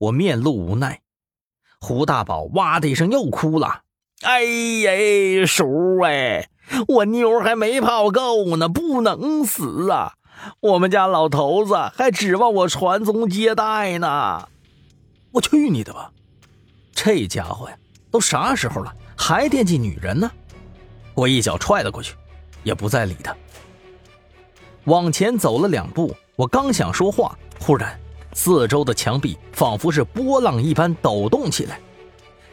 我面露无奈。胡大宝哇的一声又哭了：“哎呀，叔哎，我妞还没泡够呢，不能死啊！我们家老头子还指望我传宗接代呢。”我去你的吧！这家伙呀，都啥时候了，还惦记女人呢？我一脚踹了过去，也不再理他。往前走了两步，我刚想说话，忽然四周的墙壁仿佛是波浪一般抖动起来。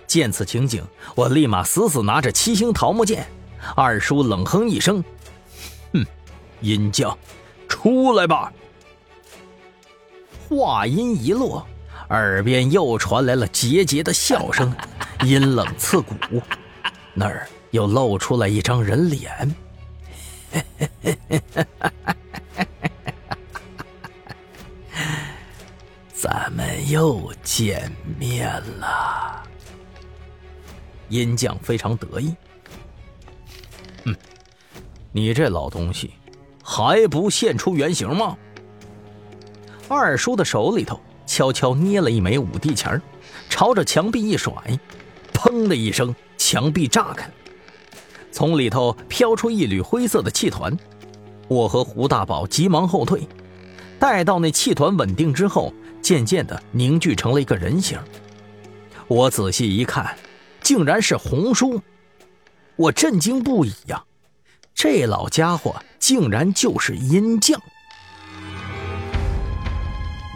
见此情景，我立马死死拿着七星桃木剑。二叔冷哼一声：“哼，阴将，出来吧！”话音一落，耳边又传来了桀桀的笑声，阴冷刺骨。那儿又露出来一张人脸。咱们又见面了，殷将非常得意。哼，你这老东西，还不现出原形吗？二叔的手里头悄悄捏了一枚五帝钱朝着墙壁一甩，砰的一声，墙壁炸开，从里头飘出一缕灰色的气团。我和胡大宝急忙后退，待到那气团稳定之后。渐渐的凝聚成了一个人形。我仔细一看，竟然是红叔。我震惊不已呀！这老家伙竟然就是阴将。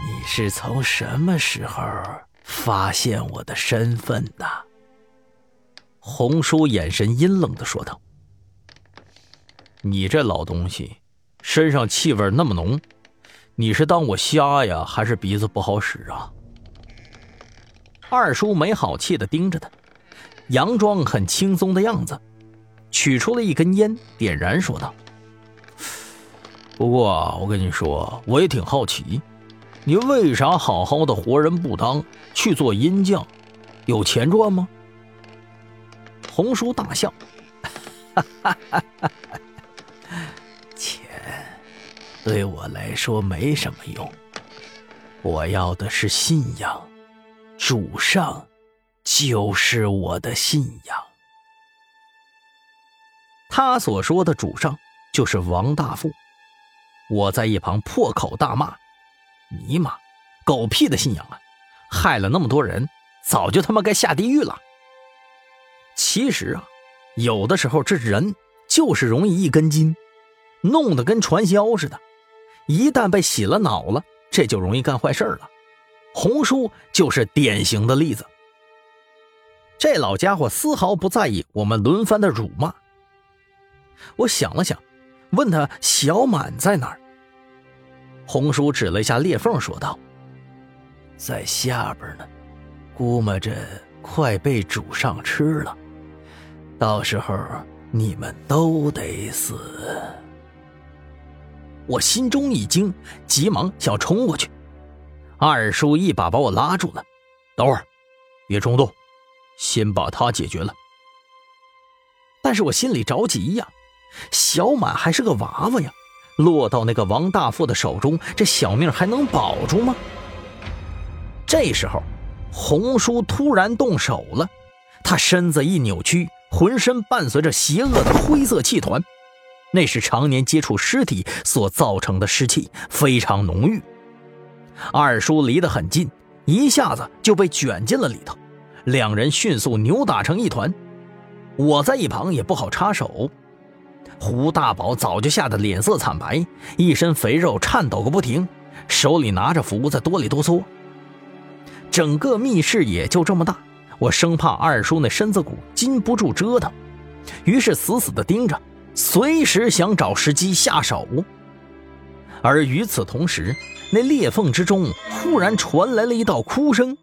你是从什么时候发现我的身份的？红叔眼神阴冷的说道：“你这老东西，身上气味那么浓。”你是当我瞎呀，还是鼻子不好使啊？二叔没好气的盯着他，佯装很轻松的样子，取出了一根烟，点燃，说道：“不过我跟你说，我也挺好奇，你为啥好好的活人不当，去做阴将？有钱赚吗？”红叔大笑：“哈哈哈哈哈。”对我来说没什么用，我要的是信仰，主上就是我的信仰。他所说的主上就是王大富。我在一旁破口大骂：“尼玛，狗屁的信仰啊！害了那么多人，早就他妈该下地狱了。”其实啊，有的时候这人就是容易一根筋，弄得跟传销似的。一旦被洗了脑了，这就容易干坏事了。红叔就是典型的例子。这老家伙丝毫不在意我们轮番的辱骂。我想了想，问他小满在哪儿。红叔指了一下裂缝，说道：“在下边呢，估摸着快被煮上吃了，到时候你们都得死。”我心中一惊，急忙想冲过去。二叔一把把我拉住了：“等会儿，别冲动，先把他解决了。”但是我心里着急呀，小满还是个娃娃呀，落到那个王大富的手中，这小命还能保住吗？这时候，红叔突然动手了，他身子一扭曲，浑身伴随着邪恶的灰色气团。那是常年接触尸体所造成的湿气，非常浓郁。二叔离得很近，一下子就被卷进了里头，两人迅速扭打成一团。我在一旁也不好插手。胡大宝早就吓得脸色惨白，一身肥肉颤抖个不停，手里拿着符在哆里哆嗦。整个密室也就这么大，我生怕二叔那身子骨禁不住折腾，于是死死地盯着。随时想找时机下手，而与此同时，那裂缝之中忽然传来了一道哭声。